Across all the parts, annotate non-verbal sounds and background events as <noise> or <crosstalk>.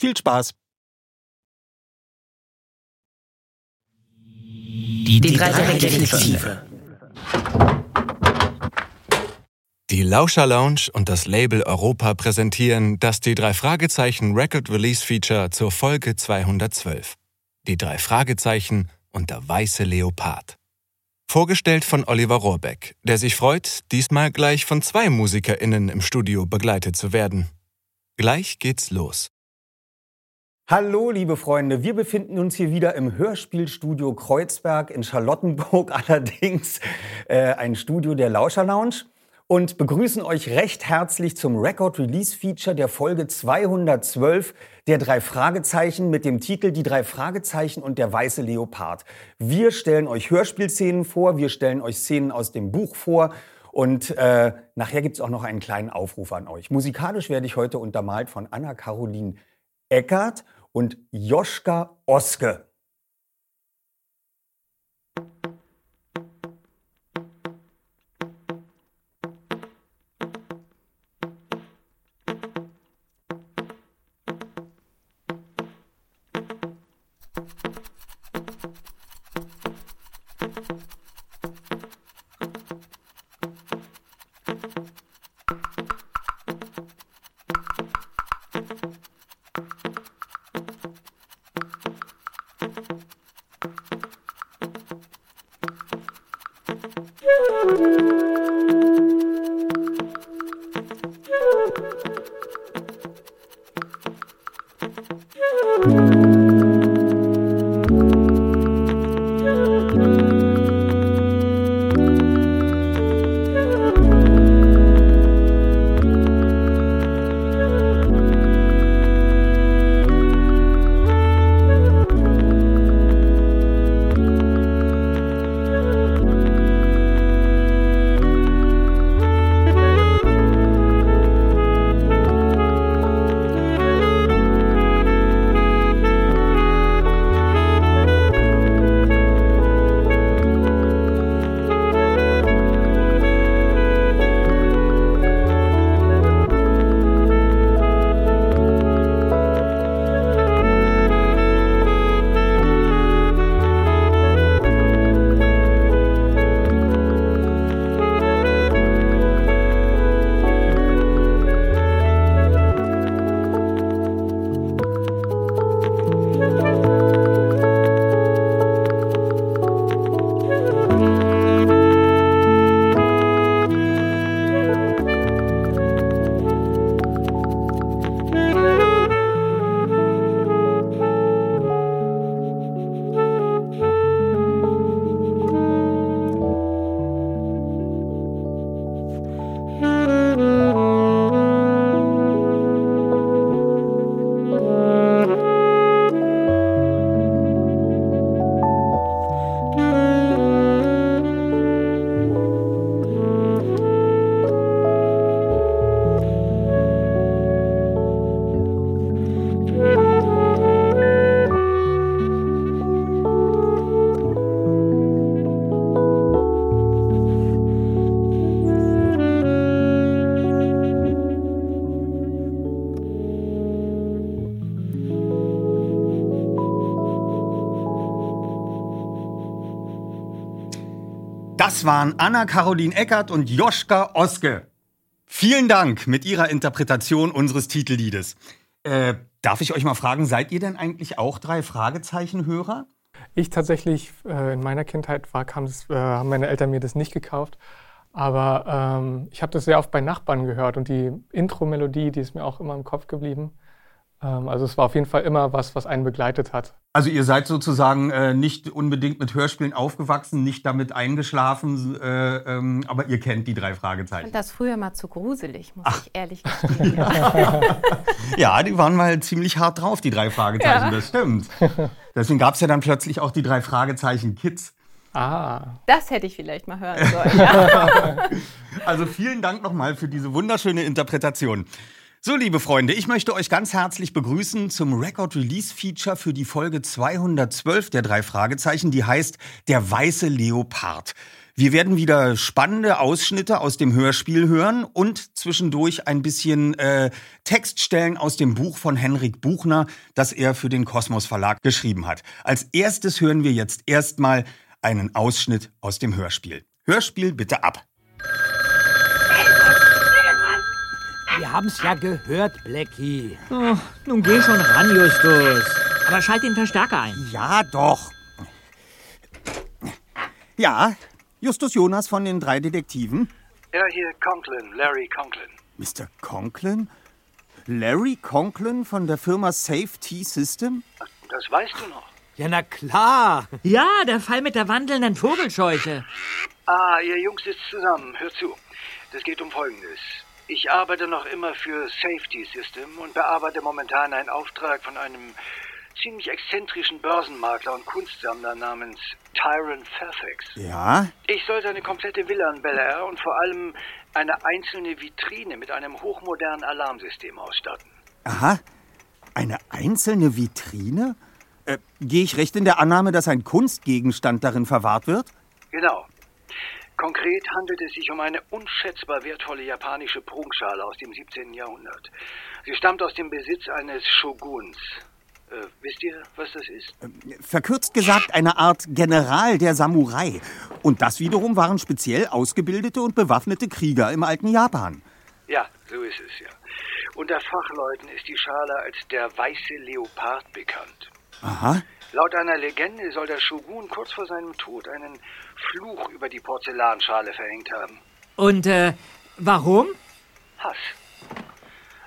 Viel Spaß! Die, die drei Detektive. Die Lauscher Lounge und das Label Europa präsentieren das die drei Fragezeichen Record Release Feature zur Folge 212. Die drei Fragezeichen und der weiße Leopard. Vorgestellt von Oliver Rohrbeck, der sich freut, diesmal gleich von zwei MusikerInnen im Studio begleitet zu werden. Gleich geht's los. Hallo, liebe Freunde. Wir befinden uns hier wieder im Hörspielstudio Kreuzberg in Charlottenburg, <laughs> allerdings äh, ein Studio der Lauscher Lounge und begrüßen euch recht herzlich zum Record Release Feature der Folge 212 der drei Fragezeichen mit dem Titel Die drei Fragezeichen und der weiße Leopard. Wir stellen euch Hörspielszenen vor, wir stellen euch Szenen aus dem Buch vor und äh, nachher gibt's auch noch einen kleinen Aufruf an euch. Musikalisch werde ich heute untermalt von Anna-Caroline Eckert und Joschka Oske. Das waren Anna-Caroline Eckert und Joschka Oske. Vielen Dank mit Ihrer Interpretation unseres Titelliedes. Äh, darf ich euch mal fragen, seid ihr denn eigentlich auch drei Fragezeichen-Hörer? Ich tatsächlich, äh, in meiner Kindheit war, äh, haben meine Eltern mir das nicht gekauft. Aber ähm, ich habe das sehr oft bei Nachbarn gehört und die Intro-Melodie, die ist mir auch immer im Kopf geblieben. Ähm, also es war auf jeden Fall immer was, was einen begleitet hat. Also ihr seid sozusagen äh, nicht unbedingt mit Hörspielen aufgewachsen, nicht damit eingeschlafen, äh, ähm, aber ihr kennt die drei Fragezeichen. Ich fand das früher mal zu gruselig, muss Ach. ich ehrlich gestehen. <laughs> ja, die waren mal ziemlich hart drauf, die drei Fragezeichen, ja. das stimmt. Deswegen gab es ja dann plötzlich auch die drei Fragezeichen Kids. Ah. Das hätte ich vielleicht mal hören <laughs> sollen. Ja. also vielen Dank nochmal für diese wunderschöne Interpretation. So, liebe Freunde, ich möchte euch ganz herzlich begrüßen zum Record Release Feature für die Folge 212 der drei Fragezeichen, die heißt Der weiße Leopard. Wir werden wieder spannende Ausschnitte aus dem Hörspiel hören und zwischendurch ein bisschen äh, Textstellen aus dem Buch von Henrik Buchner, das er für den Kosmos Verlag geschrieben hat. Als erstes hören wir jetzt erstmal einen Ausschnitt aus dem Hörspiel. Hörspiel bitte ab. Wir haben's ja gehört, Blackie. Oh, nun geh schon ran, Justus. Aber schalt den Verstärker ein. Ja, doch. Ja, Justus Jonas von den drei Detektiven. Ja, hier Conklin, Larry Conklin. Mr. Conklin? Larry Conklin von der Firma Safety System? Das weißt du noch. Ja, na klar. Ja, der Fall mit der wandelnden Vogelscheuche. Ah, ihr Jungs sitzt zusammen. Hört zu. Das geht um Folgendes. Ich arbeite noch immer für Safety System und bearbeite momentan einen Auftrag von einem ziemlich exzentrischen Börsenmakler und Kunstsammler namens Tyron Fairfax. Ja? Ich soll seine komplette Villa in Bel Air und vor allem eine einzelne Vitrine mit einem hochmodernen Alarmsystem ausstatten. Aha. Eine einzelne Vitrine? Äh, Gehe ich recht in der Annahme, dass ein Kunstgegenstand darin verwahrt wird? Genau. Konkret handelt es sich um eine unschätzbar wertvolle japanische Prunkschale aus dem 17. Jahrhundert. Sie stammt aus dem Besitz eines Shoguns. Äh, wisst ihr, was das ist? Ähm, verkürzt gesagt, eine Art General der Samurai. Und das wiederum waren speziell ausgebildete und bewaffnete Krieger im alten Japan. Ja, so ist es ja. Unter Fachleuten ist die Schale als der weiße Leopard bekannt. Aha. Laut einer Legende soll der Shogun kurz vor seinem Tod einen Fluch über die Porzellanschale verhängt haben. Und äh, warum? Hass.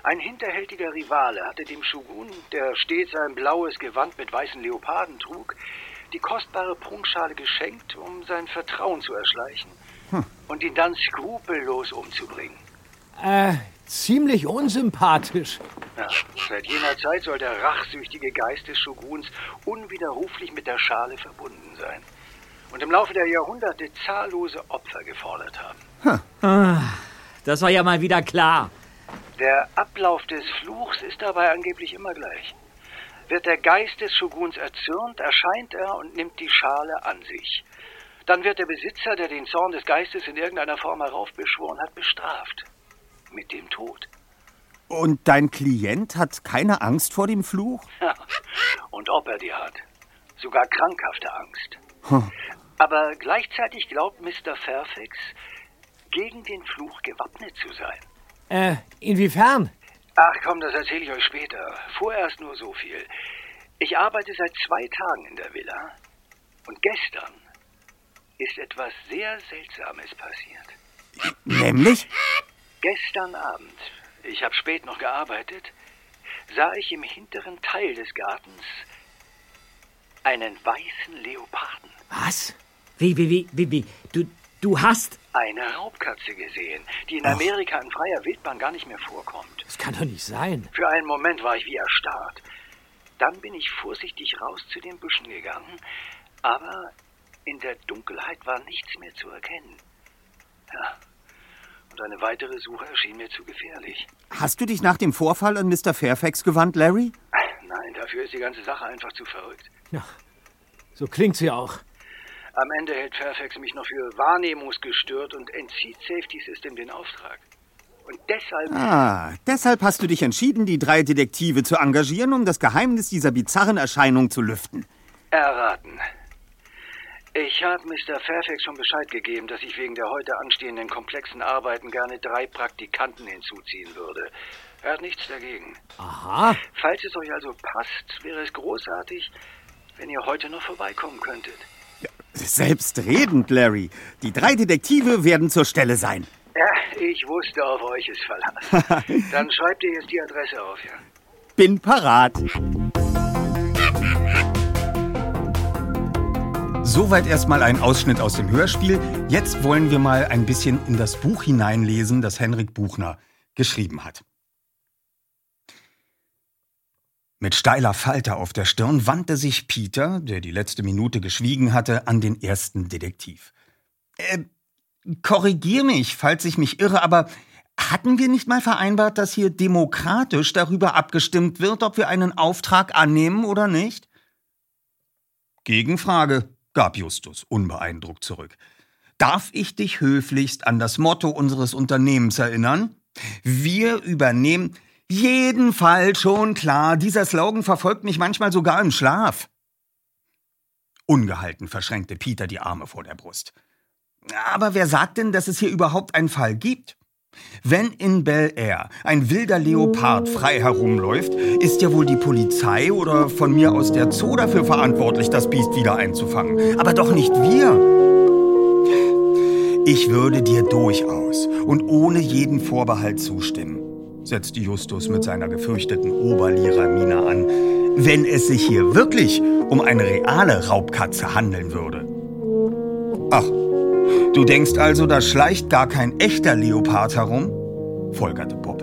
Ein hinterhältiger Rivale hatte dem Shogun, der stets ein blaues Gewand mit weißen Leoparden trug, die kostbare Prunkschale geschenkt, um sein Vertrauen zu erschleichen hm. und ihn dann skrupellos umzubringen. Äh, ziemlich unsympathisch. Ja, seit jener Zeit soll der rachsüchtige Geist des Shoguns unwiderruflich mit der Schale verbunden sein und im Laufe der Jahrhunderte zahllose Opfer gefordert haben. Hm. Das war ja mal wieder klar. Der Ablauf des Fluchs ist dabei angeblich immer gleich. Wird der Geist des Shoguns erzürnt, erscheint er und nimmt die Schale an sich. Dann wird der Besitzer, der den Zorn des Geistes in irgendeiner Form heraufbeschworen hat, bestraft mit dem Tod. Und dein Klient hat keine Angst vor dem Fluch? Ja, <laughs> und ob er die hat. Sogar krankhafte Angst. Hm. Aber gleichzeitig glaubt Mr. Fairfax, gegen den Fluch gewappnet zu sein. Äh, inwiefern? Ach komm, das erzähle ich euch später. Vorerst nur so viel. Ich arbeite seit zwei Tagen in der Villa. Und gestern ist etwas sehr Seltsames passiert. Nämlich? Gestern Abend, ich habe spät noch gearbeitet, sah ich im hinteren Teil des Gartens einen weißen Leoparden. Was? Wie, wie, wie, wie, wie? Du, du hast. Eine Raubkatze gesehen, die in Amerika in freier Wildbahn gar nicht mehr vorkommt. Das kann doch nicht sein. Für einen Moment war ich wie erstarrt. Dann bin ich vorsichtig raus zu den Büschen gegangen, aber in der Dunkelheit war nichts mehr zu erkennen. Ja, und eine weitere Suche erschien mir zu gefährlich. Hast du dich nach dem Vorfall an Mr. Fairfax gewandt, Larry? Nein, dafür ist die ganze Sache einfach zu verrückt. Ja, so klingt sie auch. Am Ende hält Fairfax mich noch für wahrnehmungsgestört und entzieht Safety System den Auftrag. Und deshalb. Ah, deshalb hast du dich entschieden, die drei Detektive zu engagieren, um das Geheimnis dieser bizarren Erscheinung zu lüften. Erraten. Ich habe Mr. Fairfax schon Bescheid gegeben, dass ich wegen der heute anstehenden komplexen Arbeiten gerne drei Praktikanten hinzuziehen würde. Er hat nichts dagegen. Aha. Falls es euch also passt, wäre es großartig, wenn ihr heute noch vorbeikommen könntet. Selbstredend, Larry. Die drei Detektive werden zur Stelle sein. Ja, ich wusste, auf euch ist Verlass. <laughs> Dann schreibt ihr jetzt die Adresse auf, ja? Bin parat. Soweit erstmal ein Ausschnitt aus dem Hörspiel. Jetzt wollen wir mal ein bisschen in das Buch hineinlesen, das Henrik Buchner geschrieben hat. Mit steiler Falte auf der Stirn wandte sich Peter, der die letzte Minute geschwiegen hatte, an den ersten Detektiv. Äh, korrigier mich, falls ich mich irre, aber hatten wir nicht mal vereinbart, dass hier demokratisch darüber abgestimmt wird, ob wir einen Auftrag annehmen oder nicht? Gegenfrage, gab Justus unbeeindruckt zurück. Darf ich dich höflichst an das Motto unseres Unternehmens erinnern? Wir übernehmen jeden Fall schon klar. Dieser Slogan verfolgt mich manchmal sogar im Schlaf. Ungehalten verschränkte Peter die Arme vor der Brust. Aber wer sagt denn, dass es hier überhaupt einen Fall gibt? Wenn in Bel Air ein wilder Leopard frei herumläuft, ist ja wohl die Polizei oder von mir aus der Zoo dafür verantwortlich, das Biest wieder einzufangen. Aber doch nicht wir. Ich würde dir durchaus und ohne jeden Vorbehalt zustimmen, setzte Justus mit seiner gefürchteten Oberlehrermine an, wenn es sich hier wirklich um eine reale Raubkatze handeln würde. Ach, Du denkst also, da schleicht gar kein echter Leopard herum? folgerte Bob.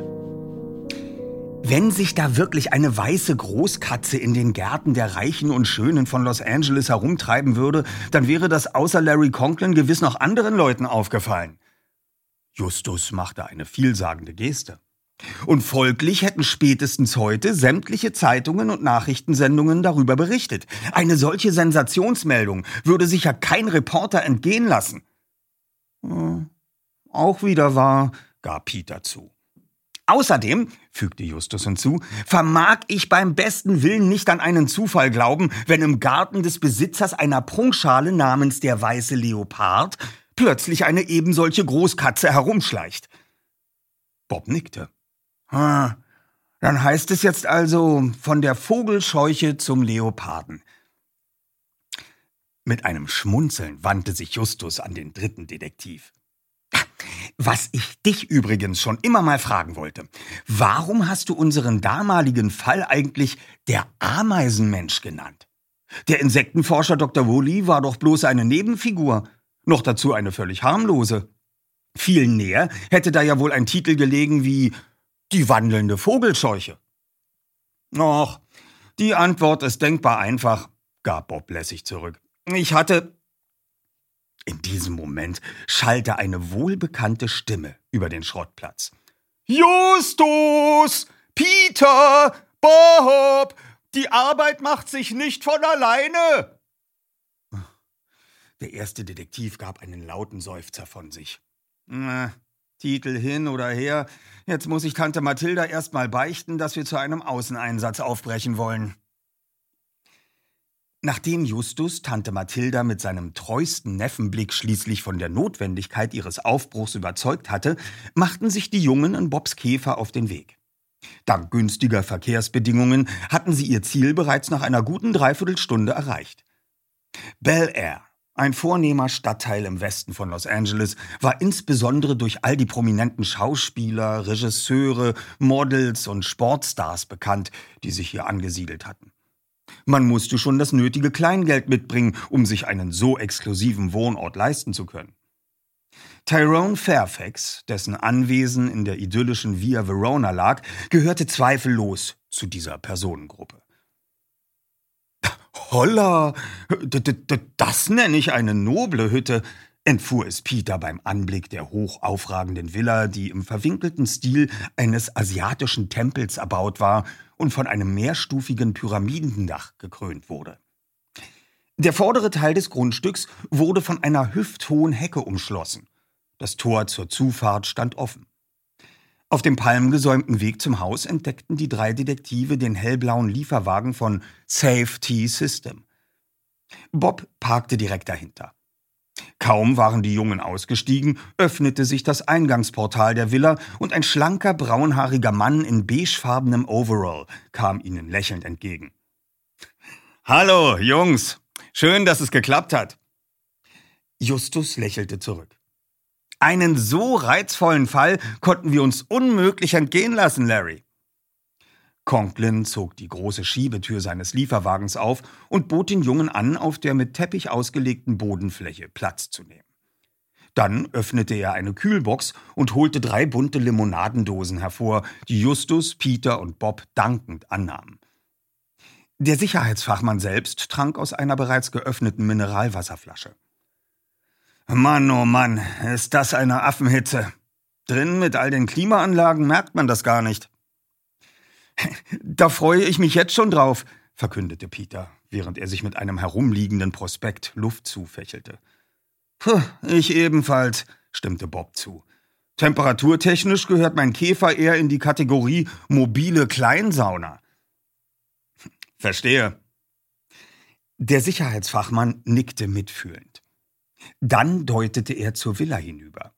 Wenn sich da wirklich eine weiße Großkatze in den Gärten der Reichen und Schönen von Los Angeles herumtreiben würde, dann wäre das außer Larry Conklin gewiss noch anderen Leuten aufgefallen. Justus machte eine vielsagende Geste. Und folglich hätten spätestens heute sämtliche Zeitungen und Nachrichtensendungen darüber berichtet. Eine solche Sensationsmeldung würde sich ja kein Reporter entgehen lassen. Hm, auch wieder wahr, gab Peter zu. Außerdem, fügte Justus hinzu, vermag ich beim besten Willen nicht an einen Zufall glauben, wenn im Garten des Besitzers einer Prunkschale namens der weiße Leopard plötzlich eine ebensolche Großkatze herumschleicht. Bob nickte. Ah, dann heißt es jetzt also von der Vogelscheuche zum Leoparden. Mit einem Schmunzeln wandte sich Justus an den dritten Detektiv. Was ich dich übrigens schon immer mal fragen wollte. Warum hast du unseren damaligen Fall eigentlich der Ameisenmensch genannt? Der Insektenforscher Dr. Woolley war doch bloß eine Nebenfigur. Noch dazu eine völlig harmlose. Viel näher hätte da ja wohl ein Titel gelegen wie Die wandelnde Vogelscheuche. Och, die Antwort ist denkbar einfach, gab Bob lässig zurück. Ich hatte. In diesem Moment schallte eine wohlbekannte Stimme über den Schrottplatz. Justus! Peter! Bob! Die Arbeit macht sich nicht von alleine! Der erste Detektiv gab einen lauten Seufzer von sich. Na, Titel hin oder her, jetzt muss ich Tante Mathilda erst mal beichten, dass wir zu einem Außeneinsatz aufbrechen wollen. Nachdem Justus Tante Mathilda mit seinem treuesten Neffenblick schließlich von der Notwendigkeit ihres Aufbruchs überzeugt hatte, machten sich die Jungen in Bobs Käfer auf den Weg. Dank günstiger Verkehrsbedingungen hatten sie ihr Ziel bereits nach einer guten Dreiviertelstunde erreicht. Bel Air, ein vornehmer Stadtteil im Westen von Los Angeles, war insbesondere durch all die prominenten Schauspieler, Regisseure, Models und Sportstars bekannt, die sich hier angesiedelt hatten. Man musste schon das nötige Kleingeld mitbringen, um sich einen so exklusiven Wohnort leisten zu können. Tyrone Fairfax, dessen Anwesen in der idyllischen Via Verona lag, gehörte zweifellos zu dieser Personengruppe. Holla, das nenne ich eine noble Hütte, entfuhr es Peter beim Anblick der hoch aufragenden Villa, die im verwinkelten Stil eines asiatischen Tempels erbaut war und von einem mehrstufigen Pyramidendach gekrönt wurde. Der vordere Teil des Grundstücks wurde von einer hüfthohen Hecke umschlossen. Das Tor zur Zufahrt stand offen. Auf dem palmgesäumten Weg zum Haus entdeckten die drei Detektive den hellblauen Lieferwagen von Safety System. Bob parkte direkt dahinter. Kaum waren die Jungen ausgestiegen, öffnete sich das Eingangsportal der Villa und ein schlanker, braunhaariger Mann in beigefarbenem Overall kam ihnen lächelnd entgegen. Hallo, Jungs. Schön, dass es geklappt hat. Justus lächelte zurück. Einen so reizvollen Fall konnten wir uns unmöglich entgehen lassen, Larry. Conklin zog die große Schiebetür seines Lieferwagens auf und bot den Jungen an, auf der mit Teppich ausgelegten Bodenfläche Platz zu nehmen. Dann öffnete er eine Kühlbox und holte drei bunte Limonadendosen hervor, die Justus, Peter und Bob dankend annahmen. Der Sicherheitsfachmann selbst trank aus einer bereits geöffneten Mineralwasserflasche. Mann, oh Mann, ist das eine Affenhitze. Drin mit all den Klimaanlagen merkt man das gar nicht. <laughs> Da freue ich mich jetzt schon drauf, verkündete Peter, während er sich mit einem herumliegenden Prospekt Luft zufächelte. Ich ebenfalls, stimmte Bob zu. Temperaturtechnisch gehört mein Käfer eher in die Kategorie mobile Kleinsauna. Verstehe. Der Sicherheitsfachmann nickte mitfühlend. Dann deutete er zur Villa hinüber.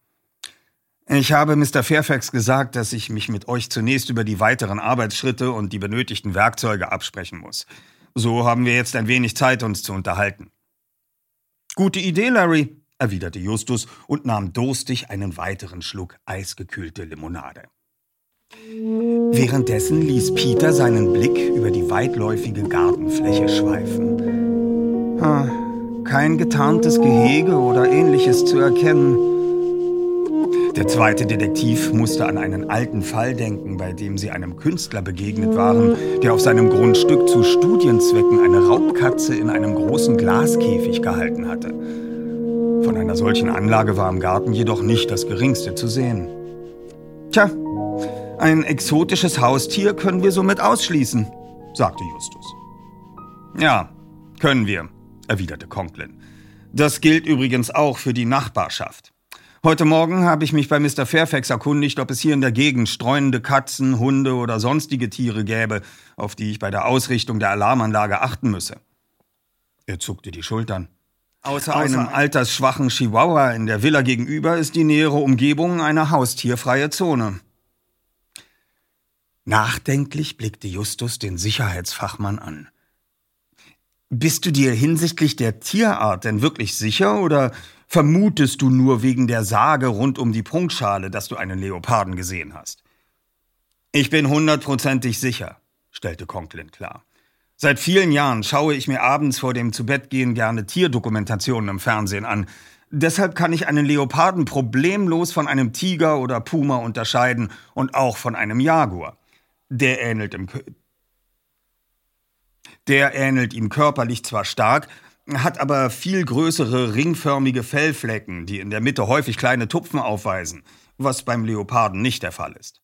Ich habe Mr. Fairfax gesagt, dass ich mich mit euch zunächst über die weiteren Arbeitsschritte und die benötigten Werkzeuge absprechen muss. So haben wir jetzt ein wenig Zeit, uns zu unterhalten. Gute Idee, Larry, erwiderte Justus und nahm durstig einen weiteren Schluck eisgekühlte Limonade. Währenddessen ließ Peter seinen Blick über die weitläufige Gartenfläche schweifen. Kein getarntes Gehege oder ähnliches zu erkennen. Der zweite Detektiv musste an einen alten Fall denken, bei dem sie einem Künstler begegnet waren, der auf seinem Grundstück zu Studienzwecken eine Raubkatze in einem großen Glaskäfig gehalten hatte. Von einer solchen Anlage war im Garten jedoch nicht das geringste zu sehen. Tja, ein exotisches Haustier können wir somit ausschließen, sagte Justus. Ja, können wir, erwiderte Conklin. Das gilt übrigens auch für die Nachbarschaft. Heute Morgen habe ich mich bei Mr. Fairfax erkundigt, ob es hier in der Gegend streunende Katzen, Hunde oder sonstige Tiere gäbe, auf die ich bei der Ausrichtung der Alarmanlage achten müsse. Er zuckte die Schultern. Außer, Außer einem altersschwachen Chihuahua in der Villa gegenüber ist die nähere Umgebung eine haustierfreie Zone. Nachdenklich blickte Justus den Sicherheitsfachmann an. Bist du dir hinsichtlich der Tierart denn wirklich sicher oder vermutest du nur wegen der Sage rund um die Prunkschale, dass du einen Leoparden gesehen hast. Ich bin hundertprozentig sicher, stellte Conklin klar. Seit vielen Jahren schaue ich mir abends vor dem Zubettgehen gerne Tierdokumentationen im Fernsehen an. Deshalb kann ich einen Leoparden problemlos von einem Tiger oder Puma unterscheiden und auch von einem Jaguar. Der ähnelt im der ähnelt ihm körperlich zwar stark, hat aber viel größere ringförmige Fellflecken, die in der Mitte häufig kleine Tupfen aufweisen, was beim Leoparden nicht der Fall ist.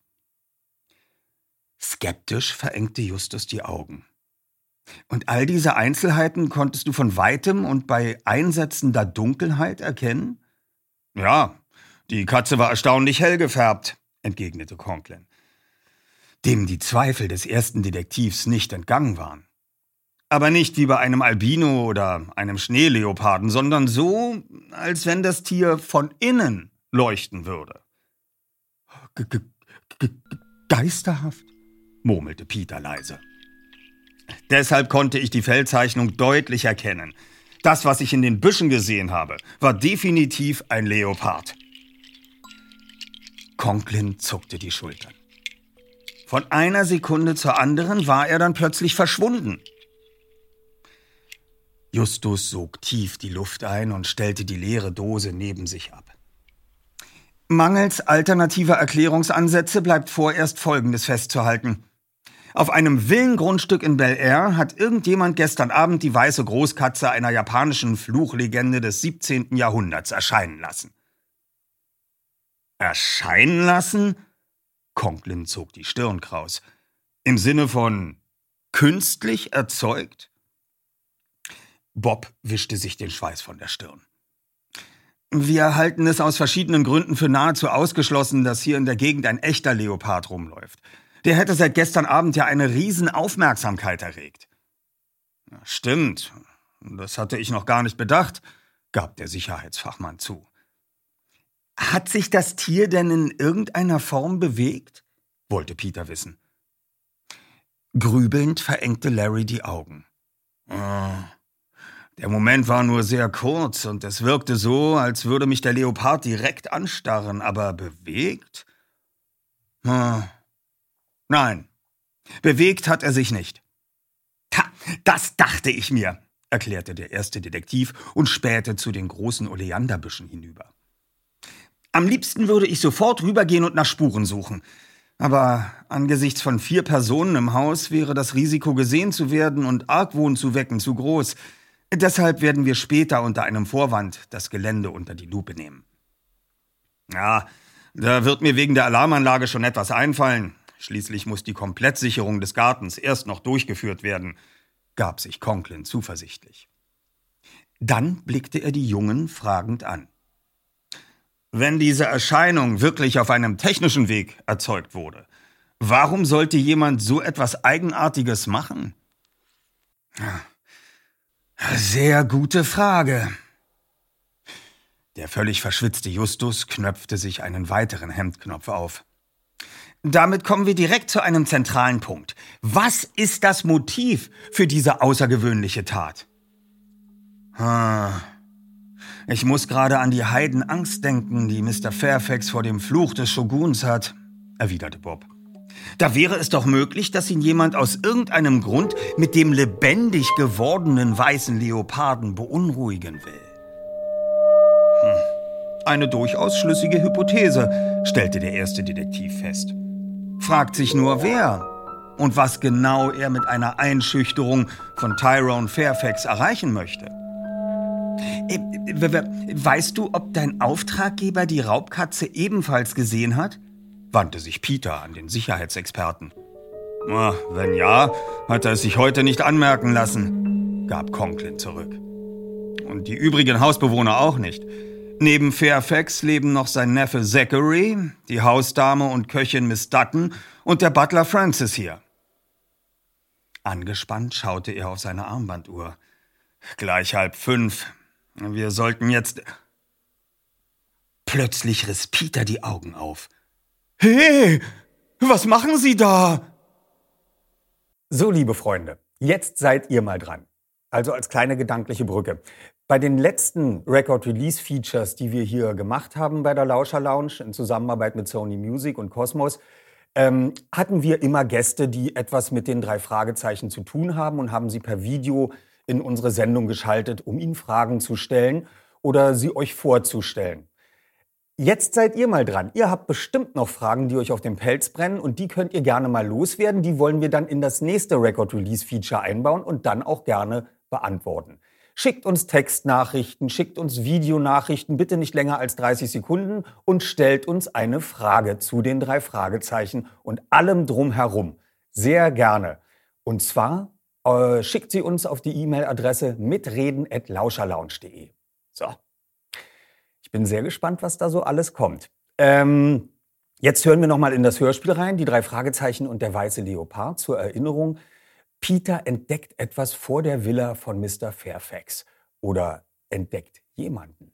Skeptisch verengte Justus die Augen. Und all diese Einzelheiten konntest du von weitem und bei einsetzender Dunkelheit erkennen? Ja, die Katze war erstaunlich hell gefärbt, entgegnete Conklin, dem die Zweifel des ersten Detektivs nicht entgangen waren. Aber nicht wie bei einem Albino oder einem Schneeleoparden, sondern so, als wenn das Tier von innen leuchten würde. G -g -g Geisterhaft, murmelte Peter leise. Deshalb konnte ich die Fellzeichnung deutlich erkennen. Das, was ich in den Büschen gesehen habe, war definitiv ein Leopard. Conklin zuckte die Schultern. Von einer Sekunde zur anderen war er dann plötzlich verschwunden. Justus sog tief die Luft ein und stellte die leere Dose neben sich ab. Mangels alternativer Erklärungsansätze bleibt vorerst Folgendes festzuhalten. Auf einem Villengrundstück in Bel Air hat irgendjemand gestern Abend die weiße Großkatze einer japanischen Fluchlegende des 17. Jahrhunderts erscheinen lassen. Erscheinen lassen? Conklin zog die Stirn kraus. Im Sinne von künstlich erzeugt? Bob wischte sich den Schweiß von der Stirn. Wir halten es aus verschiedenen Gründen für nahezu ausgeschlossen, dass hier in der Gegend ein echter Leopard rumläuft. Der hätte seit gestern Abend ja eine Riesenaufmerksamkeit erregt. Stimmt. Das hatte ich noch gar nicht bedacht, gab der Sicherheitsfachmann zu. Hat sich das Tier denn in irgendeiner Form bewegt? wollte Peter wissen. Grübelnd verengte Larry die Augen. Oh. Der Moment war nur sehr kurz und es wirkte so, als würde mich der Leopard direkt anstarren, aber bewegt? Oh. Nein, bewegt hat er sich nicht. Ha, das dachte ich mir, erklärte der erste Detektiv und spähte zu den großen Oleanderbüschen hinüber. Am liebsten würde ich sofort rübergehen und nach Spuren suchen. Aber angesichts von vier Personen im Haus wäre das Risiko, gesehen zu werden und Argwohn zu wecken, zu groß. Deshalb werden wir später unter einem Vorwand das Gelände unter die Lupe nehmen. Ja, da wird mir wegen der Alarmanlage schon etwas einfallen. Schließlich muss die Komplettsicherung des Gartens erst noch durchgeführt werden, gab sich Conklin zuversichtlich. Dann blickte er die Jungen fragend an. Wenn diese Erscheinung wirklich auf einem technischen Weg erzeugt wurde, warum sollte jemand so etwas Eigenartiges machen? Sehr gute Frage. Der völlig verschwitzte Justus knöpfte sich einen weiteren Hemdknopf auf. Damit kommen wir direkt zu einem zentralen Punkt. Was ist das Motiv für diese außergewöhnliche Tat? Hm. Ich muss gerade an die Heidenangst denken, die Mr. Fairfax vor dem Fluch des Shoguns hat, erwiderte Bob. Da wäre es doch möglich, dass ihn jemand aus irgendeinem Grund mit dem lebendig gewordenen weißen Leoparden beunruhigen will. Hm. Eine durchaus schlüssige Hypothese, stellte der erste Detektiv fest. Fragt sich nur wer und was genau er mit einer Einschüchterung von Tyrone Fairfax erreichen möchte. Äh, weißt du, ob dein Auftraggeber die Raubkatze ebenfalls gesehen hat? Wandte sich Peter an den Sicherheitsexperten. Wenn ja, hat er es sich heute nicht anmerken lassen, gab Conklin zurück. Und die übrigen Hausbewohner auch nicht. Neben Fairfax leben noch sein Neffe Zachary, die Hausdame und Köchin Miss Dutton und der Butler Francis hier. Angespannt schaute er auf seine Armbanduhr. Gleich halb fünf. Wir sollten jetzt. Plötzlich riss Peter die Augen auf. Hey, was machen Sie da? So, liebe Freunde, jetzt seid ihr mal dran. Also als kleine gedankliche Brücke. Bei den letzten Record-Release-Features, die wir hier gemacht haben bei der Lauscher Lounge in Zusammenarbeit mit Sony Music und Cosmos, ähm, hatten wir immer Gäste, die etwas mit den drei Fragezeichen zu tun haben und haben sie per Video in unsere Sendung geschaltet, um Ihnen Fragen zu stellen oder sie euch vorzustellen. Jetzt seid ihr mal dran. Ihr habt bestimmt noch Fragen, die euch auf dem Pelz brennen und die könnt ihr gerne mal loswerden. Die wollen wir dann in das nächste Record Release Feature einbauen und dann auch gerne beantworten. Schickt uns Textnachrichten, schickt uns Videonachrichten, bitte nicht länger als 30 Sekunden und stellt uns eine Frage zu den drei Fragezeichen und allem drumherum. Sehr gerne. Und zwar äh, schickt sie uns auf die E-Mail-Adresse mitreden.lauscherlounge.de. So. Ich bin sehr gespannt, was da so alles kommt. Ähm, jetzt hören wir nochmal in das Hörspiel rein, die drei Fragezeichen und der weiße Leopard zur Erinnerung. Peter entdeckt etwas vor der Villa von Mr. Fairfax. Oder entdeckt jemanden.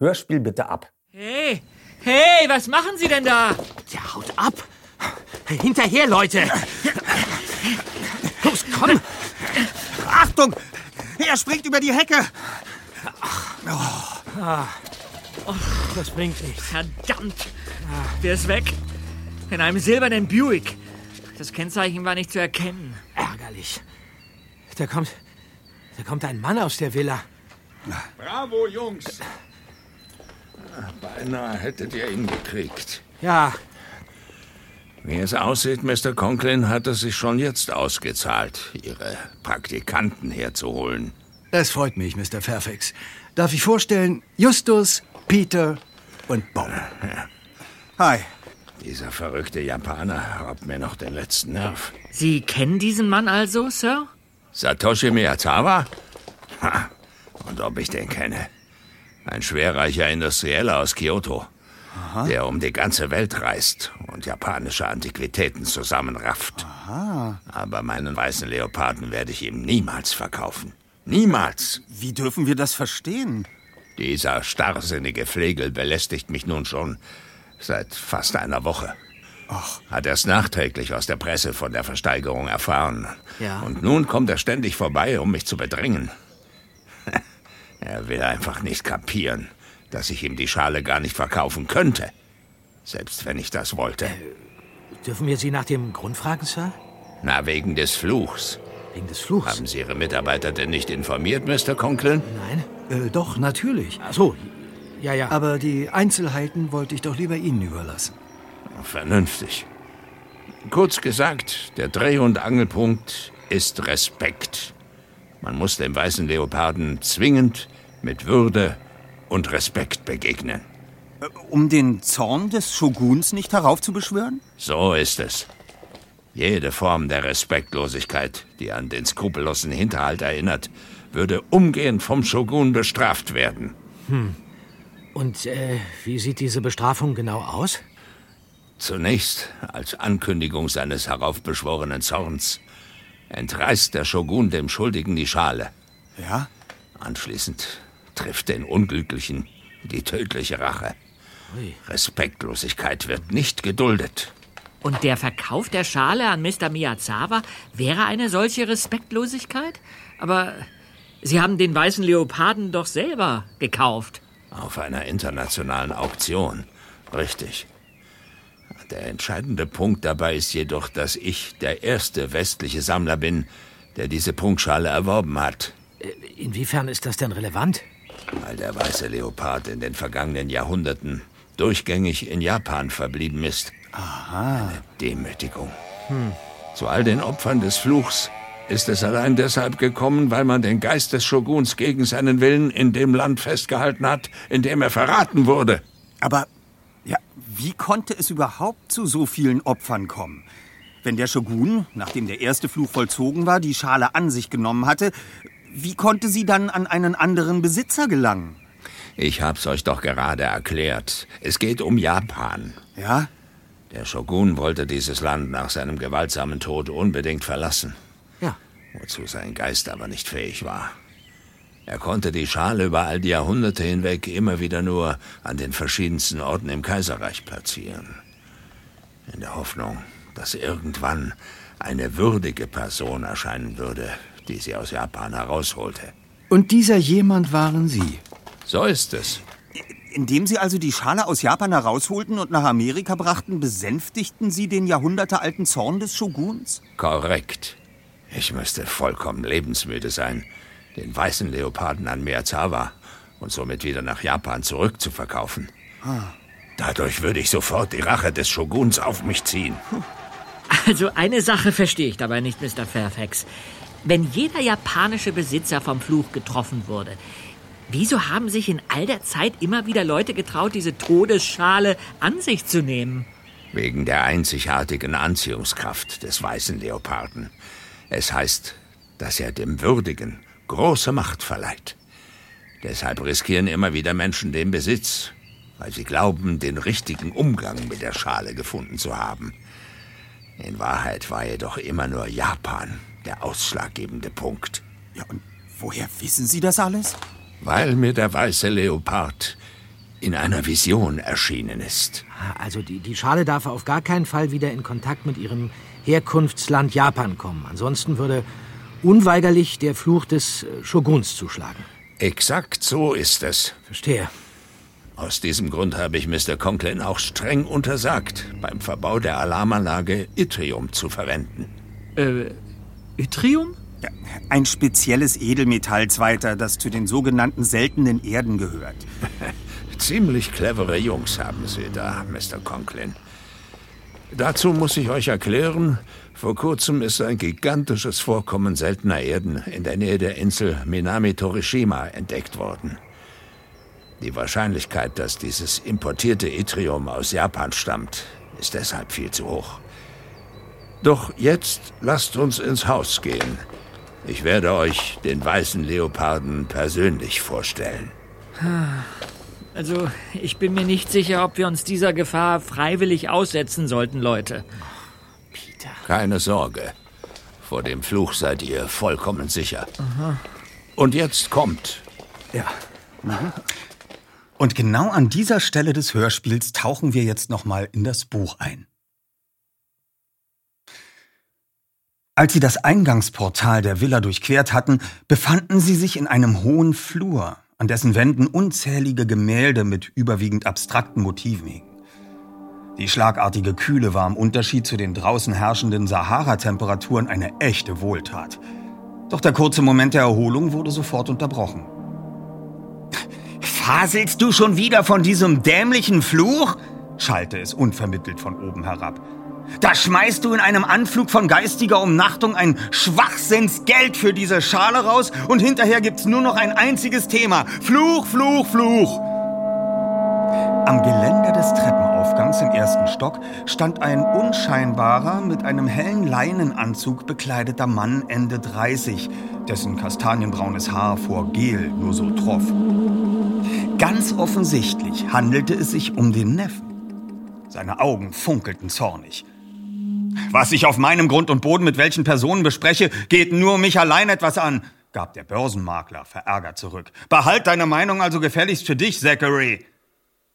Hörspiel bitte ab. Hey, hey, was machen Sie denn da? Ja, haut ab. Hinterher, Leute. Los, komm! Achtung! Er springt über die Hecke! Oh. Das bringt nichts. Verdammt! Wer ist weg? In einem silbernen Buick. Das Kennzeichen war nicht zu erkennen. Ärgerlich. Da kommt. Da kommt ein Mann aus der Villa. Bravo, Jungs! Beinahe hättet ihr ihn gekriegt. Ja, Wie es aussieht, Mr. Conklin hat es sich schon jetzt ausgezahlt, Ihre Praktikanten herzuholen. Es freut mich, Mr. Fairfax. Darf ich vorstellen, Justus, Peter und Bob. <laughs> Hi. Dieser verrückte Japaner raubt mir noch den letzten Nerv. Sie kennen diesen Mann also, Sir? Satoshi Miyazawa? Ha. Und ob ich den kenne? Ein schwerreicher Industrieller aus Kyoto, der um die ganze Welt reist und japanische Antiquitäten zusammenrafft. Aber meinen weißen Leoparden werde ich ihm niemals verkaufen. Niemals. Wie dürfen wir das verstehen? Dieser starrsinnige Flegel belästigt mich nun schon seit fast einer Woche. Ach. Hat erst nachträglich aus der Presse von der Versteigerung erfahren. Ja. Und nun kommt er ständig vorbei, um mich zu bedrängen. <laughs> er will einfach nicht kapieren, dass ich ihm die Schale gar nicht verkaufen könnte. Selbst wenn ich das wollte. Dürfen wir Sie nach dem Grund fragen, Sir? Na, wegen des Fluchs. Wegen des Fluchs? Haben Sie Ihre Mitarbeiter denn nicht informiert, Mr. Conklin? Nein. Äh, doch, natürlich. Ach so. Ja, ja. Aber die Einzelheiten wollte ich doch lieber Ihnen überlassen. Vernünftig. Kurz gesagt, der Dreh- und Angelpunkt ist Respekt. Man muss dem weißen Leoparden zwingend mit Würde und Respekt begegnen. Um den Zorn des Shoguns nicht heraufzubeschwören? So ist es. Jede Form der Respektlosigkeit, die an den skrupellosen Hinterhalt erinnert, würde umgehend vom Shogun bestraft werden. Hm. Und äh, wie sieht diese Bestrafung genau aus? Zunächst, als Ankündigung seines heraufbeschworenen Zorns, entreißt der Shogun dem Schuldigen die Schale. Ja? Anschließend trifft den Unglücklichen die tödliche Rache. Ui. Respektlosigkeit wird nicht geduldet. Und der Verkauf der Schale an Mr. Miyazawa wäre eine solche Respektlosigkeit? Aber Sie haben den weißen Leoparden doch selber gekauft. Auf einer internationalen Auktion. Richtig. Der entscheidende Punkt dabei ist jedoch, dass ich der erste westliche Sammler bin, der diese Prunkschale erworben hat. Äh, Inwiefern ist das denn relevant? Weil der weiße Leopard in den vergangenen Jahrhunderten durchgängig in Japan verblieben ist. Aha. Eine Demütigung. Hm. Zu all den Opfern des Fluchs ist es allein deshalb gekommen, weil man den Geist des Shoguns gegen seinen Willen in dem Land festgehalten hat, in dem er verraten wurde. Aber, ja, wie konnte es überhaupt zu so vielen Opfern kommen? Wenn der Shogun, nachdem der erste Fluch vollzogen war, die Schale an sich genommen hatte, wie konnte sie dann an einen anderen Besitzer gelangen? Ich hab's euch doch gerade erklärt. Es geht um Japan. Ja? Der Shogun wollte dieses Land nach seinem gewaltsamen Tod unbedingt verlassen. Ja. Wozu sein Geist aber nicht fähig war. Er konnte die Schale über all die Jahrhunderte hinweg immer wieder nur an den verschiedensten Orten im Kaiserreich platzieren. In der Hoffnung, dass irgendwann eine würdige Person erscheinen würde, die sie aus Japan herausholte. Und dieser jemand waren Sie? So ist es. Indem Sie also die Schale aus Japan herausholten und nach Amerika brachten, besänftigten Sie den jahrhundertealten Zorn des Shoguns? Korrekt. Ich müsste vollkommen lebensmüde sein, den weißen Leoparden an Miyazawa und somit wieder nach Japan zurückzuverkaufen. Ah. Dadurch würde ich sofort die Rache des Shoguns auf mich ziehen. Also eine Sache verstehe ich dabei nicht, Mr. Fairfax. Wenn jeder japanische Besitzer vom Fluch getroffen wurde, wieso haben sich in all der Zeit immer wieder Leute getraut, diese Todesschale an sich zu nehmen? Wegen der einzigartigen Anziehungskraft des weißen Leoparden. Es heißt, dass er dem Würdigen große Macht verleiht. Deshalb riskieren immer wieder Menschen den Besitz, weil sie glauben, den richtigen Umgang mit der Schale gefunden zu haben. In Wahrheit war jedoch immer nur Japan der ausschlaggebende Punkt. Ja, und woher wissen Sie das alles? Weil mir der weiße Leopard in einer Vision erschienen ist. Also die, die Schale darf auf gar keinen Fall wieder in Kontakt mit ihrem Herkunftsland Japan kommen. Ansonsten würde unweigerlich der Fluch des äh, Shoguns zuschlagen. Exakt so ist es. Verstehe. Aus diesem Grund habe ich Mr. Conklin auch streng untersagt, beim Verbau der Alarmanlage Yttrium zu verwenden. Äh, Yttrium? Ein spezielles Edelmetall, Zweiter, das zu den sogenannten seltenen Erden gehört. <laughs> Ziemlich clevere Jungs haben Sie da, Mr. Conklin. Dazu muss ich euch erklären, vor kurzem ist ein gigantisches Vorkommen seltener Erden in der Nähe der Insel Minami Torishima entdeckt worden. Die Wahrscheinlichkeit, dass dieses importierte Yttrium aus Japan stammt, ist deshalb viel zu hoch. Doch jetzt lasst uns ins Haus gehen. Ich werde euch den weißen Leoparden persönlich vorstellen. Also, ich bin mir nicht sicher, ob wir uns dieser Gefahr freiwillig aussetzen sollten, Leute. Keine Sorge. Vor dem Fluch seid ihr vollkommen sicher. Aha. Und jetzt kommt. Ja. Mhm. Und genau an dieser Stelle des Hörspiels tauchen wir jetzt nochmal in das Buch ein. Als sie das Eingangsportal der Villa durchquert hatten, befanden sie sich in einem hohen Flur, an dessen Wänden unzählige Gemälde mit überwiegend abstrakten Motiven hingen. Die schlagartige Kühle war im Unterschied zu den draußen herrschenden Sahara-Temperaturen eine echte Wohltat. Doch der kurze Moment der Erholung wurde sofort unterbrochen. Faselst du schon wieder von diesem dämlichen Fluch? schallte es unvermittelt von oben herab. Da schmeißt du in einem Anflug von geistiger Umnachtung ein Schwachsinnsgeld für diese Schale raus und hinterher gibt's nur noch ein einziges Thema. Fluch, Fluch, Fluch. Am Geländer des Treppenaufgangs im ersten Stock stand ein unscheinbarer, mit einem hellen Leinenanzug bekleideter Mann Ende 30, dessen kastanienbraunes Haar vor Gel nur so troff. Ganz offensichtlich handelte es sich um den Neffen. Seine Augen funkelten zornig. Was ich auf meinem Grund und Boden mit welchen Personen bespreche, geht nur mich allein etwas an, gab der Börsenmakler verärgert zurück. Behalt deine Meinung also gefälligst für dich, Zachary.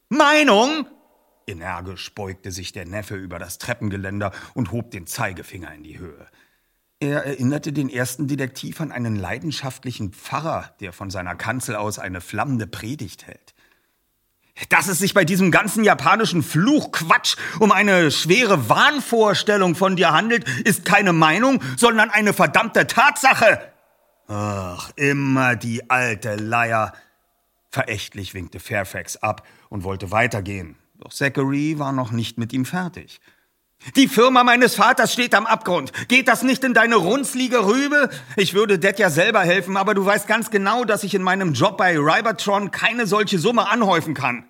Meinung? Energisch beugte sich der Neffe über das Treppengeländer und hob den Zeigefinger in die Höhe. Er erinnerte den ersten Detektiv an einen leidenschaftlichen Pfarrer, der von seiner Kanzel aus eine flammende Predigt hält. Dass es sich bei diesem ganzen japanischen Fluchquatsch um eine schwere Wahnvorstellung von dir handelt, ist keine Meinung, sondern eine verdammte Tatsache. Ach, immer die alte Leier. Verächtlich winkte Fairfax ab und wollte weitergehen. Doch Zachary war noch nicht mit ihm fertig. Die Firma meines Vaters steht am Abgrund. Geht das nicht in deine runzlige Rübe? Ich würde Det ja selber helfen, aber du weißt ganz genau, dass ich in meinem Job bei Ribertron keine solche Summe anhäufen kann.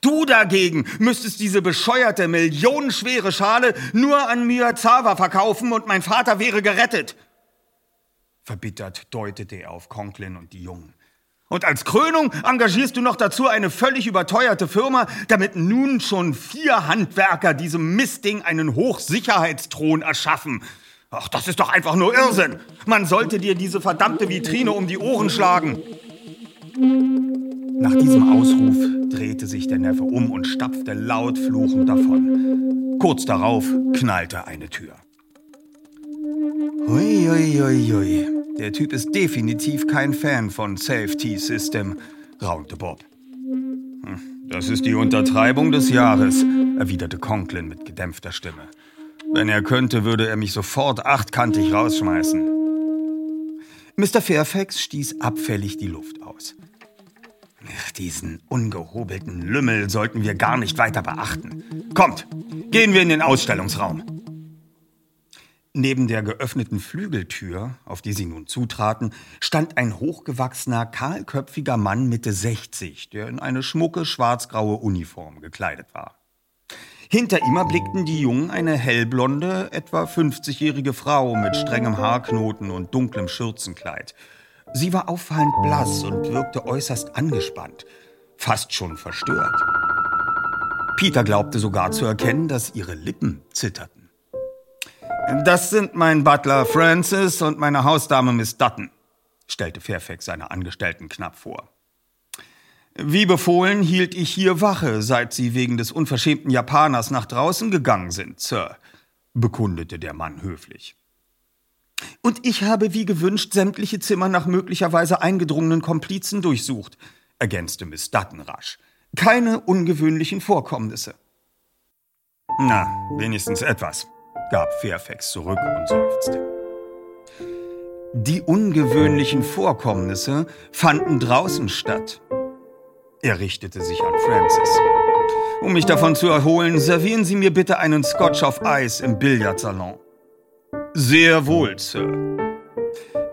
Du dagegen müsstest diese bescheuerte, millionenschwere Schale nur an Miyazawa verkaufen und mein Vater wäre gerettet. Verbittert deutete er auf Conklin und die Jungen. Und als Krönung engagierst du noch dazu eine völlig überteuerte Firma, damit nun schon vier Handwerker diesem Mistding einen Hochsicherheitsthron erschaffen. Ach, das ist doch einfach nur Irrsinn. Man sollte dir diese verdammte Vitrine um die Ohren schlagen. Nach diesem Ausruf drehte sich der Neffe um und stapfte laut fluchend davon. Kurz darauf knallte eine Tür. Hui, hui, hui, hui. Der Typ ist definitiv kein Fan von Safety System, raunte Bob. Hm, das ist die Untertreibung des Jahres, erwiderte Conklin mit gedämpfter Stimme. Wenn er könnte, würde er mich sofort achtkantig rausschmeißen. Mr. Fairfax stieß abfällig die Luft aus. Diesen ungehobelten Lümmel sollten wir gar nicht weiter beachten. Kommt, gehen wir in den Ausstellungsraum. Neben der geöffneten Flügeltür, auf die sie nun zutraten, stand ein hochgewachsener, kahlköpfiger Mann Mitte 60, der in eine schmucke schwarzgraue Uniform gekleidet war. Hinter ihm erblickten die Jungen eine hellblonde, etwa 50-jährige Frau mit strengem Haarknoten und dunklem Schürzenkleid. Sie war auffallend blass und wirkte äußerst angespannt, fast schon verstört. Peter glaubte sogar zu erkennen, dass ihre Lippen zitterten. Das sind mein Butler Francis und meine Hausdame Miss Dutton, stellte Fairfax seine Angestellten knapp vor. Wie befohlen hielt ich hier Wache, seit Sie wegen des unverschämten Japaners nach draußen gegangen sind, Sir, bekundete der Mann höflich. Und ich habe wie gewünscht sämtliche Zimmer nach möglicherweise eingedrungenen Komplizen durchsucht, ergänzte Miss Dutton rasch. Keine ungewöhnlichen Vorkommnisse. Na, wenigstens etwas, gab Fairfax zurück und seufzte. Die ungewöhnlichen Vorkommnisse fanden draußen statt. Er richtete sich an Francis. Um mich davon zu erholen, servieren Sie mir bitte einen Scotch auf Eis im Billardsalon. Sehr wohl, Sir.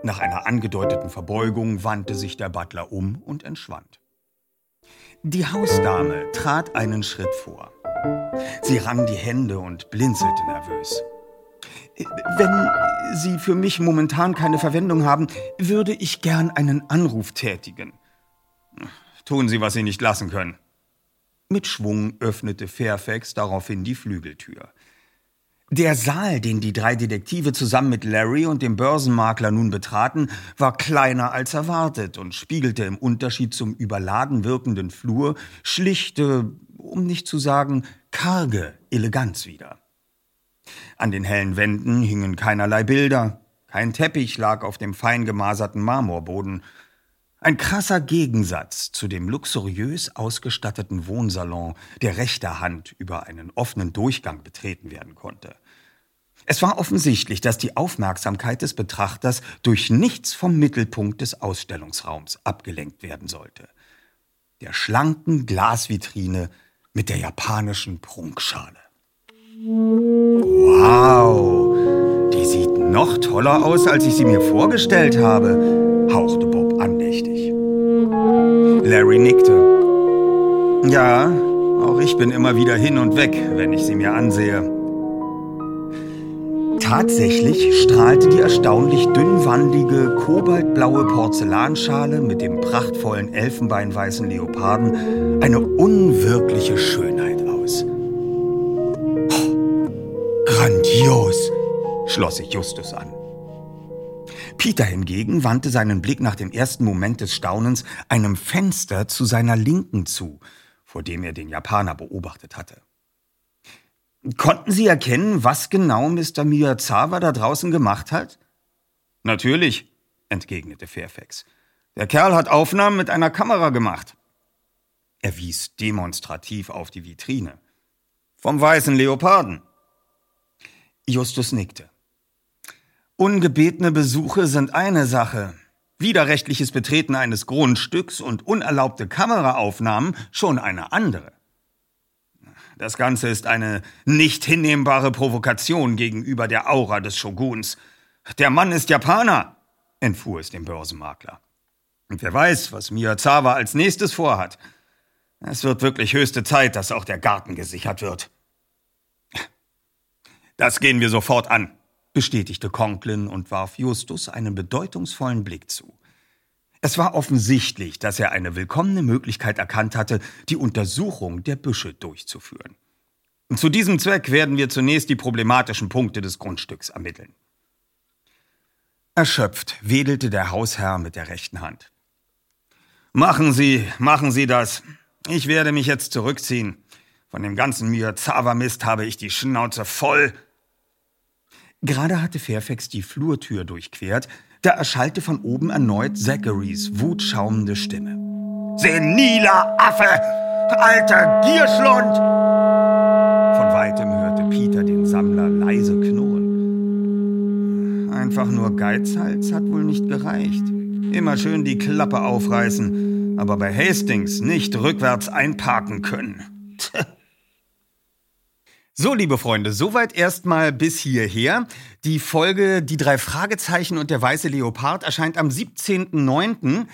Nach einer angedeuteten Verbeugung wandte sich der Butler um und entschwand. Die Hausdame trat einen Schritt vor. Sie rang die Hände und blinzelte nervös. Wenn Sie für mich momentan keine Verwendung haben, würde ich gern einen Anruf tätigen. Tun Sie, was Sie nicht lassen können. Mit Schwung öffnete Fairfax daraufhin die Flügeltür. Der Saal, den die drei Detektive zusammen mit Larry und dem Börsenmakler nun betraten, war kleiner als erwartet und spiegelte im Unterschied zum überladen wirkenden Flur schlichte, um nicht zu sagen karge Eleganz wider. An den hellen Wänden hingen keinerlei Bilder, kein Teppich lag auf dem fein gemaserten Marmorboden, ein krasser Gegensatz zu dem luxuriös ausgestatteten Wohnsalon, der rechter Hand über einen offenen Durchgang betreten werden konnte. Es war offensichtlich, dass die Aufmerksamkeit des Betrachters durch nichts vom Mittelpunkt des Ausstellungsraums abgelenkt werden sollte. Der schlanken Glasvitrine mit der japanischen Prunkschale. Wow, die sieht noch toller aus, als ich sie mir vorgestellt habe, hauchte Bob andächtig. Larry nickte. Ja, auch ich bin immer wieder hin und weg, wenn ich sie mir ansehe. Tatsächlich strahlte die erstaunlich dünnwandige, kobaltblaue Porzellanschale mit dem prachtvollen elfenbeinweißen Leoparden eine unwirkliche Schönheit aus. Oh, grandios, schloss sich Justus an. Peter hingegen wandte seinen Blick nach dem ersten Moment des Staunens einem Fenster zu seiner Linken zu, vor dem er den Japaner beobachtet hatte. Konnten Sie erkennen, was genau Mr. Miyazawa da draußen gemacht hat? Natürlich, entgegnete Fairfax. Der Kerl hat Aufnahmen mit einer Kamera gemacht. Er wies demonstrativ auf die Vitrine. Vom weißen Leoparden. Justus nickte. Ungebetene Besuche sind eine Sache, widerrechtliches Betreten eines Grundstücks und unerlaubte Kameraaufnahmen schon eine andere. Das Ganze ist eine nicht hinnehmbare Provokation gegenüber der Aura des Shoguns. Der Mann ist Japaner, entfuhr es dem Börsenmakler. Und wer weiß, was Miyazawa als nächstes vorhat. Es wird wirklich höchste Zeit, dass auch der Garten gesichert wird. Das gehen wir sofort an, bestätigte Conklin und warf Justus einen bedeutungsvollen Blick zu. Es war offensichtlich, dass er eine willkommene Möglichkeit erkannt hatte, die Untersuchung der Büsche durchzuführen. Zu diesem Zweck werden wir zunächst die problematischen Punkte des Grundstücks ermitteln. Erschöpft wedelte der Hausherr mit der rechten Hand. Machen Sie, machen Sie das. Ich werde mich jetzt zurückziehen. Von dem ganzen Miyazawa-Mist habe ich die Schnauze voll. Gerade hatte Fairfax die Flurtür durchquert, da erschallte von oben erneut Zacharys wutschaumende Stimme. Seniler Affe! Alter Gierschlund! Von weitem hörte Peter den Sammler leise knurren. Einfach nur Geizhals hat wohl nicht gereicht. Immer schön die Klappe aufreißen, aber bei Hastings nicht rückwärts einparken können. So, liebe Freunde, soweit erstmal bis hierher. Die Folge Die drei Fragezeichen und der weiße Leopard erscheint am 17.09.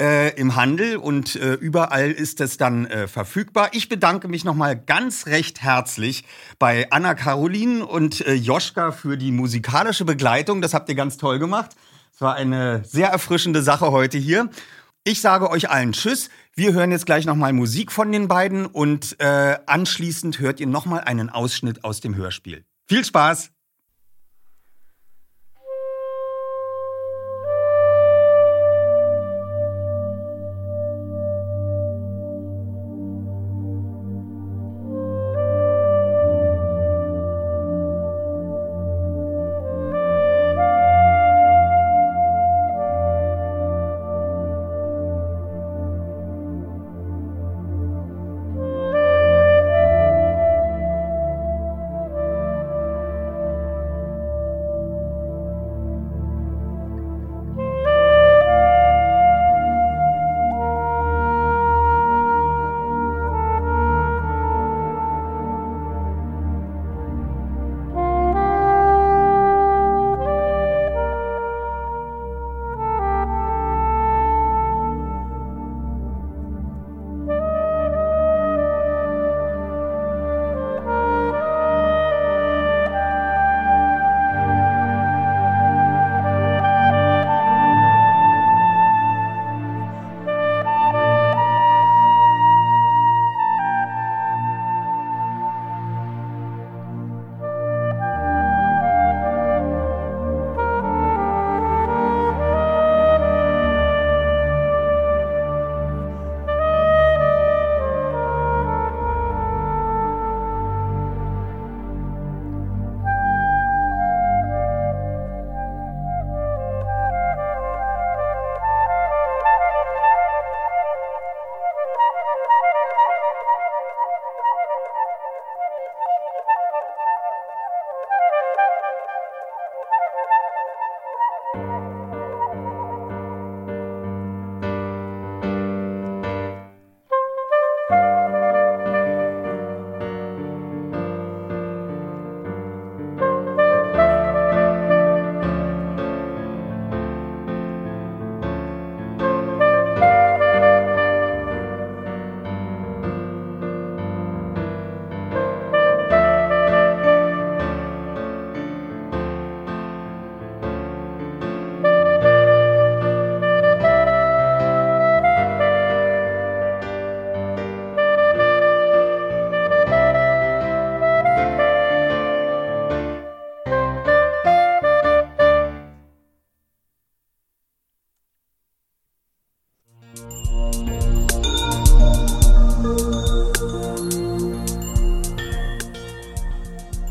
Äh, im Handel und äh, überall ist es dann äh, verfügbar. Ich bedanke mich nochmal ganz recht herzlich bei Anna Caroline und äh, Joschka für die musikalische Begleitung. Das habt ihr ganz toll gemacht. Es war eine sehr erfrischende Sache heute hier. Ich sage euch allen Tschüss. Wir hören jetzt gleich nochmal Musik von den beiden und äh, anschließend hört ihr nochmal einen Ausschnitt aus dem Hörspiel. Viel Spaß!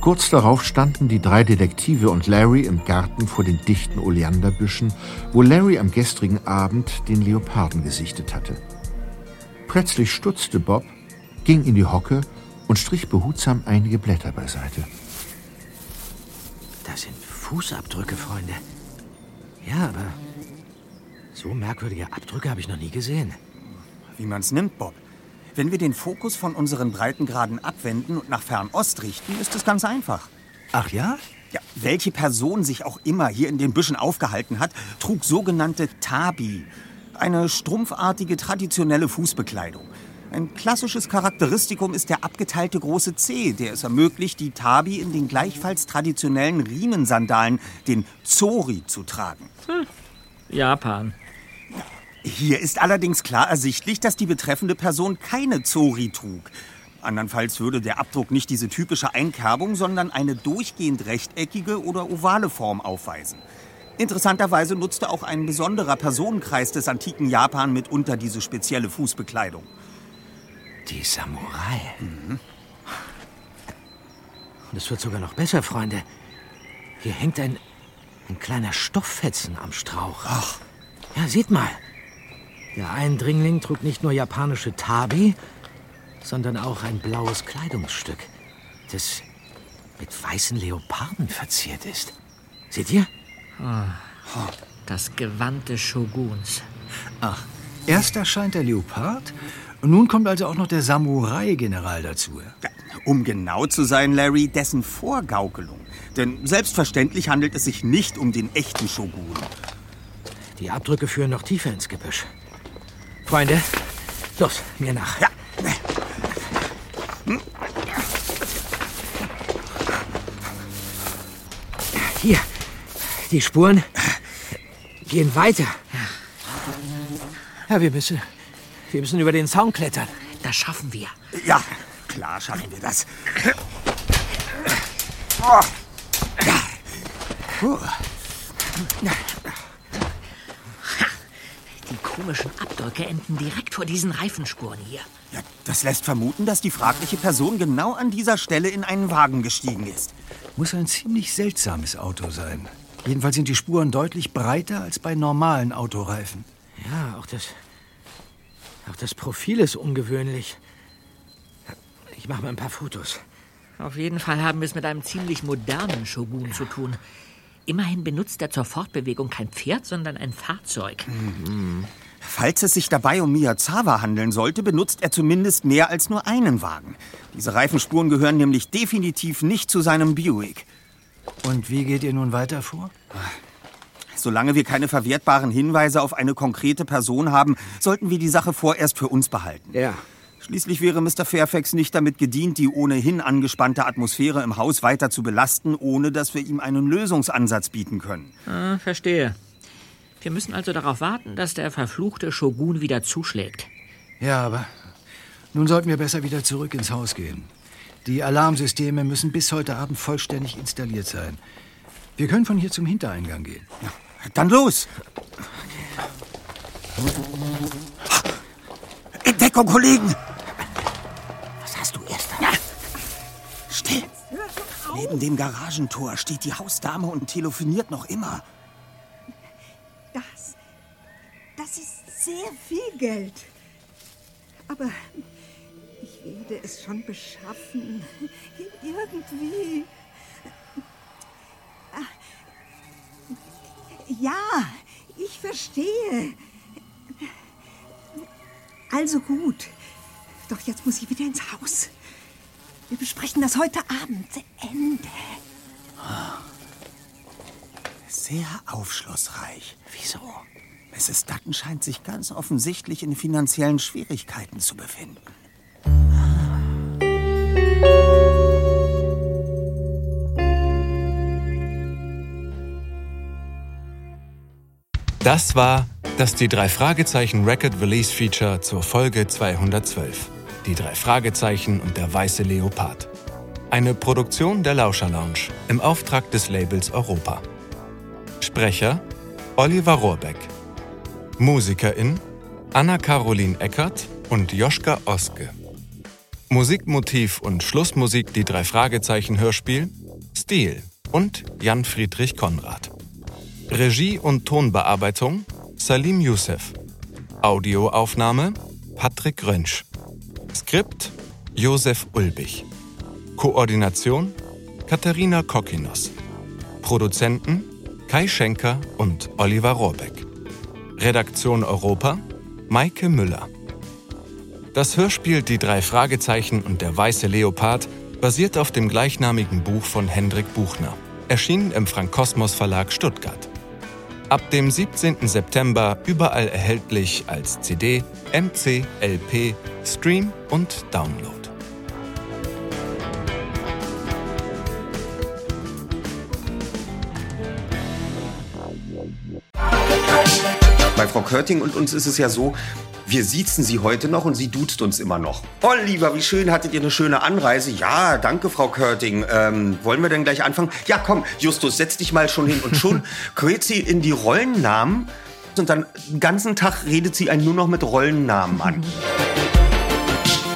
Kurz darauf standen die drei Detektive und Larry im Garten vor den dichten Oleanderbüschen, wo Larry am gestrigen Abend den Leoparden gesichtet hatte. Plötzlich stutzte Bob, ging in die Hocke und strich behutsam einige Blätter beiseite. Das sind Fußabdrücke, Freunde. Ja, aber so merkwürdige Abdrücke habe ich noch nie gesehen. Wie man's nimmt, Bob. Wenn wir den Fokus von unseren Breitengraden abwenden und nach Fernost richten, ist es ganz einfach. Ach ja? Ja, welche Person sich auch immer hier in den Büschen aufgehalten hat, trug sogenannte Tabi. Eine strumpfartige traditionelle Fußbekleidung. Ein klassisches Charakteristikum ist der abgeteilte große Zeh, der es ermöglicht, die Tabi in den gleichfalls traditionellen Riemensandalen, den Zori, zu tragen. Hm. Japan. Hier ist allerdings klar ersichtlich, dass die betreffende Person keine Zori trug. Andernfalls würde der Abdruck nicht diese typische Einkerbung, sondern eine durchgehend rechteckige oder ovale Form aufweisen. Interessanterweise nutzte auch ein besonderer Personenkreis des antiken Japan mitunter diese spezielle Fußbekleidung. Die Samurai. Mhm. Und es wird sogar noch besser, Freunde. Hier hängt ein, ein kleiner Stofffetzen am Strauch. Ach. Ja, seht mal. Der Eindringling trug nicht nur japanische Tabi, sondern auch ein blaues Kleidungsstück, das mit weißen Leoparden verziert ist. Seht ihr? Oh, das Gewand des Shoguns. Ach, erst erscheint der Leopard und nun kommt also auch noch der Samurai-General dazu. Um genau zu sein, Larry, dessen Vorgaukelung. Denn selbstverständlich handelt es sich nicht um den echten Shogun. Die Abdrücke führen noch tiefer ins Gebüsch. Freunde, los, mir nach. Ja. Hier, die Spuren gehen weiter. Ja, wir müssen, wir müssen über den Zaun klettern. Das schaffen wir. Ja, klar schaffen wir das. Oh. Ja. Puh. Die komischen Abdrücke enden direkt vor diesen Reifenspuren hier. Ja, das lässt vermuten, dass die fragliche Person genau an dieser Stelle in einen Wagen gestiegen ist. Muss ein ziemlich seltsames Auto sein. Jedenfalls sind die Spuren deutlich breiter als bei normalen Autoreifen. Ja, auch das, auch das Profil ist ungewöhnlich. Ich mache mal ein paar Fotos. Auf jeden Fall haben wir es mit einem ziemlich modernen Shogun zu tun. Immerhin benutzt er zur Fortbewegung kein Pferd, sondern ein Fahrzeug. Mhm. Falls es sich dabei um Miyazawa handeln sollte, benutzt er zumindest mehr als nur einen Wagen. Diese Reifenspuren gehören nämlich definitiv nicht zu seinem Buick. Und wie geht ihr nun weiter vor? Solange wir keine verwertbaren Hinweise auf eine konkrete Person haben, sollten wir die Sache vorerst für uns behalten. Ja. Schließlich wäre Mr. Fairfax nicht damit gedient, die ohnehin angespannte Atmosphäre im Haus weiter zu belasten, ohne dass wir ihm einen Lösungsansatz bieten können. Ah, verstehe. Wir müssen also darauf warten, dass der verfluchte Shogun wieder zuschlägt. Ja, aber nun sollten wir besser wieder zurück ins Haus gehen. Die Alarmsysteme müssen bis heute Abend vollständig installiert sein. Wir können von hier zum Hintereingang gehen. Ja, dann los! In Deckung, Kollegen! Still! Neben dem Garagentor steht die Hausdame und telefoniert noch immer. Das. Das ist sehr viel Geld. Aber ich werde es schon beschaffen. Irgendwie. Ja, ich verstehe. Also gut. Doch jetzt muss ich wieder ins Haus. Wir besprechen das heute Abend zu Ende. Sehr aufschlussreich. Wieso? Mrs. Dutton scheint sich ganz offensichtlich in finanziellen Schwierigkeiten zu befinden. Das war das die drei Fragezeichen Record Release Feature zur Folge 212. Die drei Fragezeichen und der weiße Leopard. Eine Produktion der Lauscher Lounge im Auftrag des Labels Europa. Sprecher Oliver Rohrbeck. Musikerin Anna-Caroline Eckert und Joschka Oske. Musikmotiv und Schlussmusik die drei Fragezeichen Hörspiel Stil und Jan Friedrich Konrad. Regie und Tonbearbeitung Salim Youssef. Audioaufnahme Patrick Rönsch. Skript Josef Ulbich. Koordination Katharina Kokinos. Produzenten Kai Schenker und Oliver Rohrbeck. Redaktion Europa Maike Müller. Das Hörspiel Die drei Fragezeichen und der weiße Leopard basiert auf dem gleichnamigen Buch von Hendrik Buchner, erschienen im Frank Kosmos Verlag Stuttgart. Ab dem 17. September überall erhältlich als CD, MC, LP, Stream und Download. Bei Frau Körting und uns ist es ja so, wir siezen sie heute noch und sie duzt uns immer noch. Oh, lieber, wie schön, hattet ihr eine schöne Anreise? Ja, danke, Frau Körting. Ähm, wollen wir denn gleich anfangen? Ja, komm, Justus, setz dich mal schon hin. Und schon <laughs> quält sie in die Rollennamen und dann den ganzen Tag redet sie einen nur noch mit Rollennamen an. <laughs>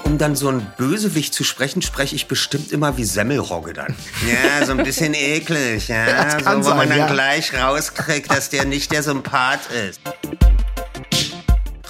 Um dann so ein Bösewicht zu sprechen, spreche ich bestimmt immer wie Semmelrogge dann. <laughs> Ja, so ein bisschen eklig, ja. Das kann so, wo man sein, dann ja. gleich rauskriegt, dass der nicht der Sympath ist.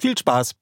Viel Spaß!